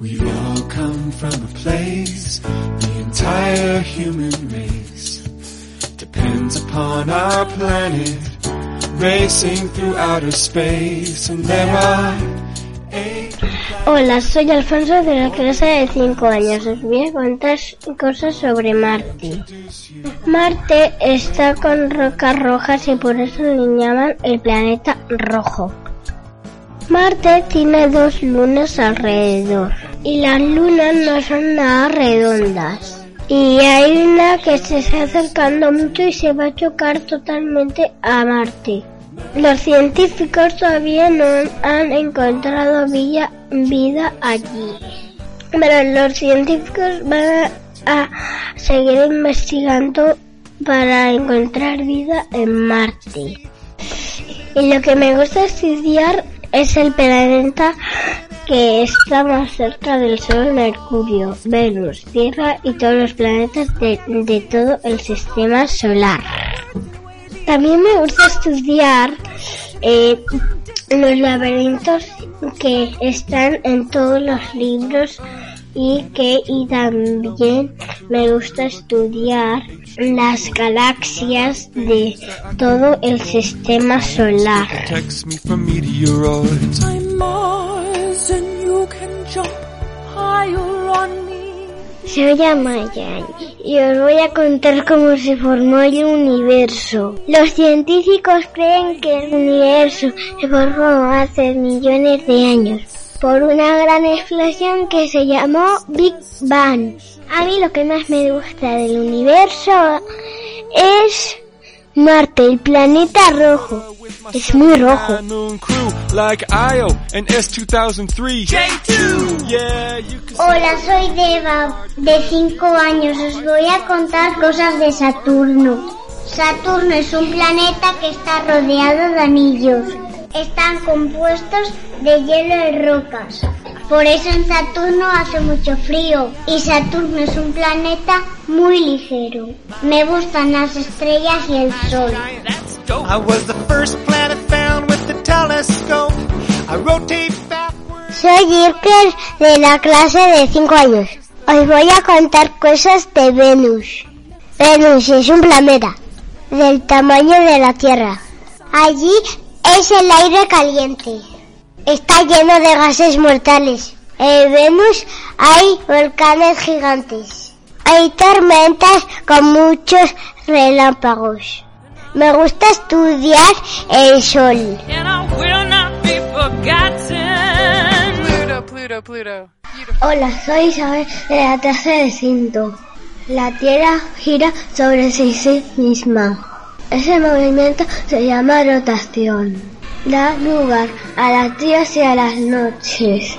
We've all come from a place, the entire human race depends upon our planet, racing through outer space, and there are Hola, soy Alfonso de la clase de 5 años. Os voy a contar cosas sobre Marte. Marte está con rocas rojas y por eso le llaman el planeta rojo. Marte tiene dos lunas alrededor y las lunas no son nada redondas. Y hay una que se está acercando mucho y se va a chocar totalmente a Marte. Los científicos todavía no han encontrado vida, allí. Pero los científicos van a, a seguir investigando para encontrar vida en Marte. Y lo que me gusta estudiar es el planeta que está más cerca del Sol, Mercurio, Venus, Tierra y todos los planetas de, de todo el sistema solar. También me gusta estudiar eh, los laberintos que están en todos los libros y que y también me gusta estudiar las galaxias de todo el sistema solar. Soy Amayan y os voy a contar cómo se formó el universo. Los científicos creen que el universo se formó hace millones de años por una gran explosión que se llamó Big Bang. A mí lo que más me gusta del universo es Marte, el planeta rojo. Es muy rojo. Moon crew like Io and S2003. J2. Yeah, you can Hola, soy Deva, de 5 años. Os voy a contar cosas de Saturno. Saturno es un planeta que está rodeado de anillos. Están compuestos de hielo y rocas. Por eso en Saturno hace mucho frío. Y Saturno es un planeta muy ligero. Me gustan las estrellas y el sol. Soy Irker de la clase de 5 años. Os voy a contar cosas de Venus. Venus es un planeta del tamaño de la Tierra. Allí es el aire caliente. Está lleno de gases mortales. En Venus hay volcanes gigantes. Hay tormentas con muchos relámpagos. Me gusta estudiar el sol. Pluto, Pluto, Pluto. Hola, soy Isabel de la clase de cinto. La Tierra gira sobre sí misma. Ese movimiento se llama rotación. Da lugar a las días y a las noches.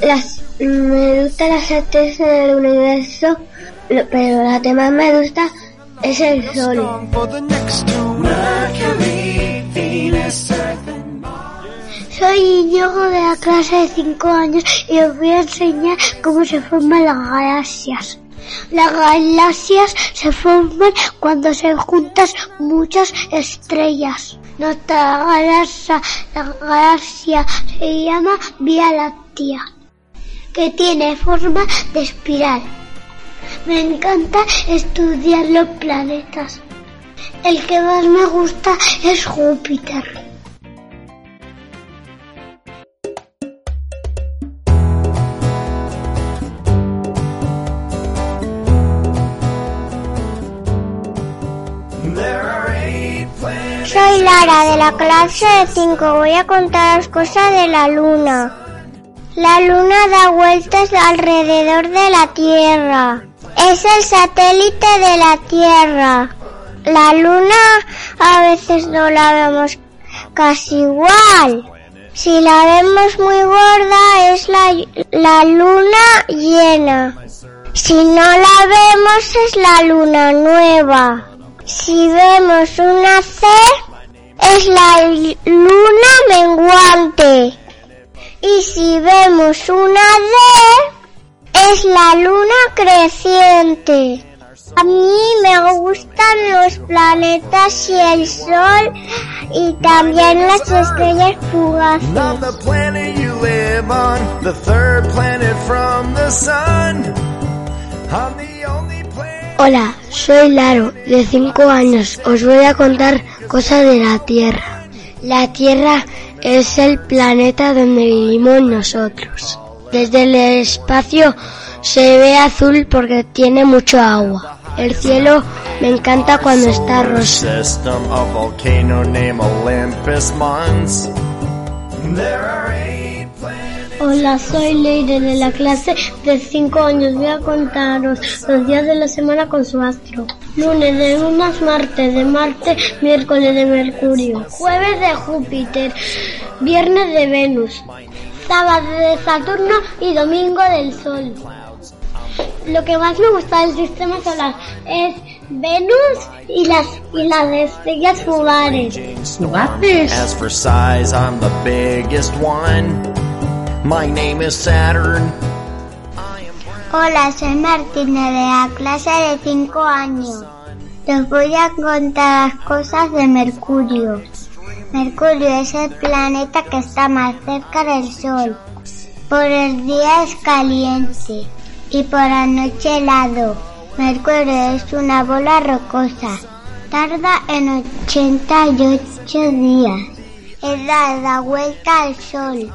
Las, me gustan las estrellas en el universo, pero la que más me gusta es el sol. Soy Íñigo de la clase de 5 años y os voy a enseñar cómo se forman las galaxias. Las galaxias se forman cuando se juntan muchas estrellas. Nuestra galaxia, la galaxia se llama Vía Láctea, que tiene forma de espiral. Me encanta estudiar los planetas. El que más me gusta es Júpiter. La clase de 5. Voy a contaros cosas de la luna. La luna da vueltas alrededor de la Tierra. Es el satélite de la Tierra. La luna a veces no la vemos casi igual. Si la vemos muy gorda es la, la luna llena. Si no la vemos es la luna nueva. Si vemos una C es la luna menguante. Y si vemos una D es la luna creciente. A mí me gustan los planetas y el sol y también las estrellas fugaces. Not the planet you live on, the third planet from Hola, soy Laro, de 5 años. Os voy a contar cosas de la Tierra. La Tierra es el planeta donde vivimos nosotros. Desde el espacio se ve azul porque tiene mucho agua. El cielo me encanta cuando está rosa. Hola, soy Leire de la clase de 5 años. Voy a contaros los días de la semana con su astro. Lunes de lunas, martes de Marte, miércoles de Mercurio, jueves de Júpiter, viernes de Venus, sábado de Saturno y domingo del Sol. Lo que más me gusta del sistema solar es Venus y las y las estrellas fugaces. As for My name is Saturn. Hola, soy Martina de la clase de 5 años. Les voy a contar las cosas de Mercurio. Mercurio es el planeta que está más cerca del Sol. Por el día es caliente y por la noche helado. Mercurio es una bola rocosa. Tarda en 88 días. Es da la vuelta al Sol.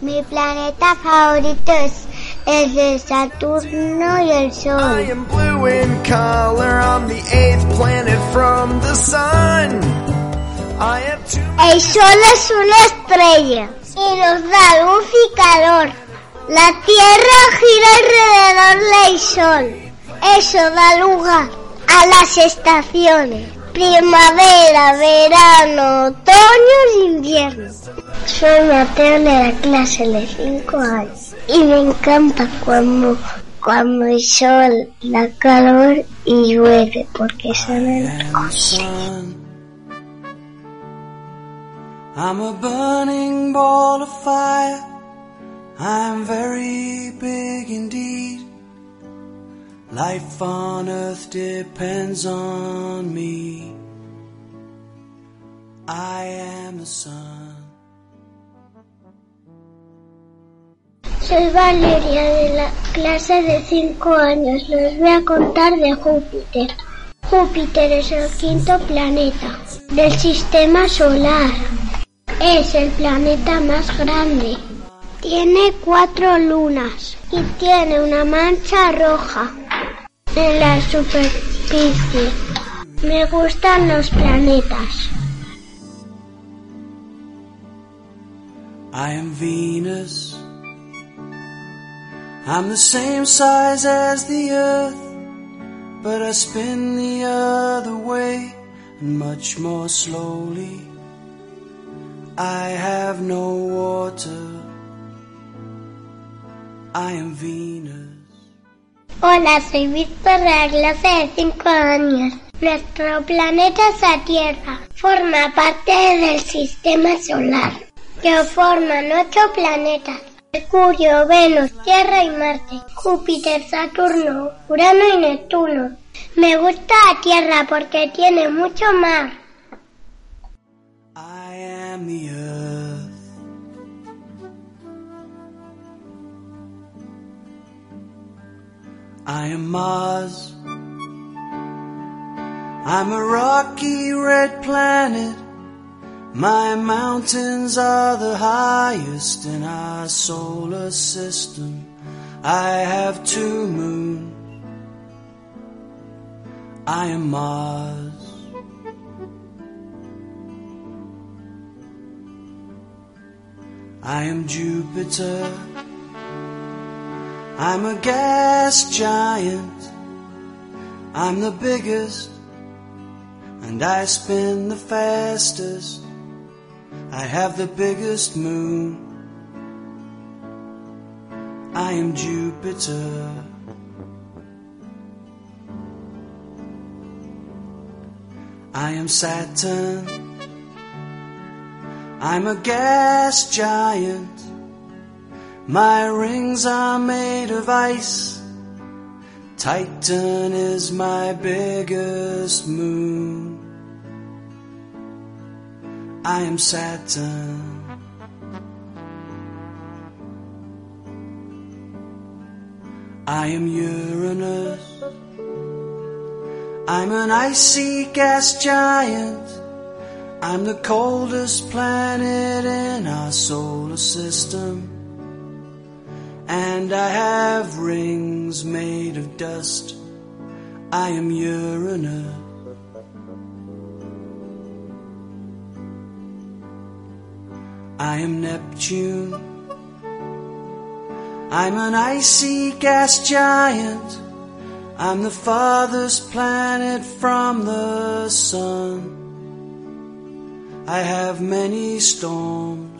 Mi planeta favorito es, el Saturno y el Sol. I am blue in color. I'm the eighth planet from the sun. I have two. El Sol es una estrella y nos da luz y calor. La Tierra gira alrededor del Sol. Eso da lugar a las estaciones. Primavera, verano, otoño e invierno. Soy Mateo de la clase de 5 años y me encanta cuando, cuando sol da calor y llueve porque son el I'm a burning ball of fire. I'm very big indeed. Life on earth depends on me. I am sun. Soy Valeria de la clase de 5 años. Les voy a contar de Júpiter. Júpiter es el quinto planeta del sistema solar. Es el planeta más grande. Tiene cuatro lunas y tiene una mancha roja en la superficie. Me gustan los planetas. I am Venus. I'm the same size as the earth, but I spin the other way and much more slowly. I have no water. I am Venus. Hola, soy Víctor de la clase de 5 años. Nuestro planeta es la Tierra. Forma parte del sistema solar, que forman ocho planetas. Mercurio, Venus, Tierra y Marte. Júpiter, Saturno, Urano y Neptuno. Me gusta la Tierra porque tiene mucho mar. I am Mars. I'm a rocky red planet. My mountains are the highest in our solar system. I have two moons. I am Mars. I am Jupiter. I'm a gas giant. I'm the biggest. And I spin the fastest. I have the biggest moon. I am Jupiter. I am Saturn. I'm a gas giant. My rings are made of ice. Titan is my biggest moon. I am Saturn. I am Uranus. I'm an icy gas giant. I'm the coldest planet in our solar system. And I have rings made of dust. I am Uranus. I am Neptune. I'm an icy gas giant. I'm the farthest planet from the sun. I have many storms.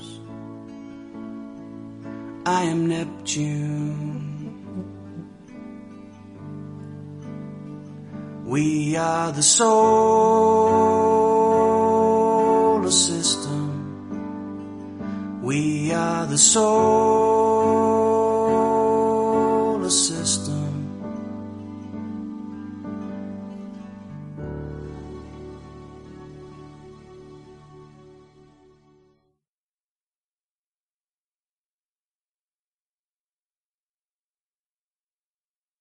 I am Neptune. We are the solar system. We are the soul.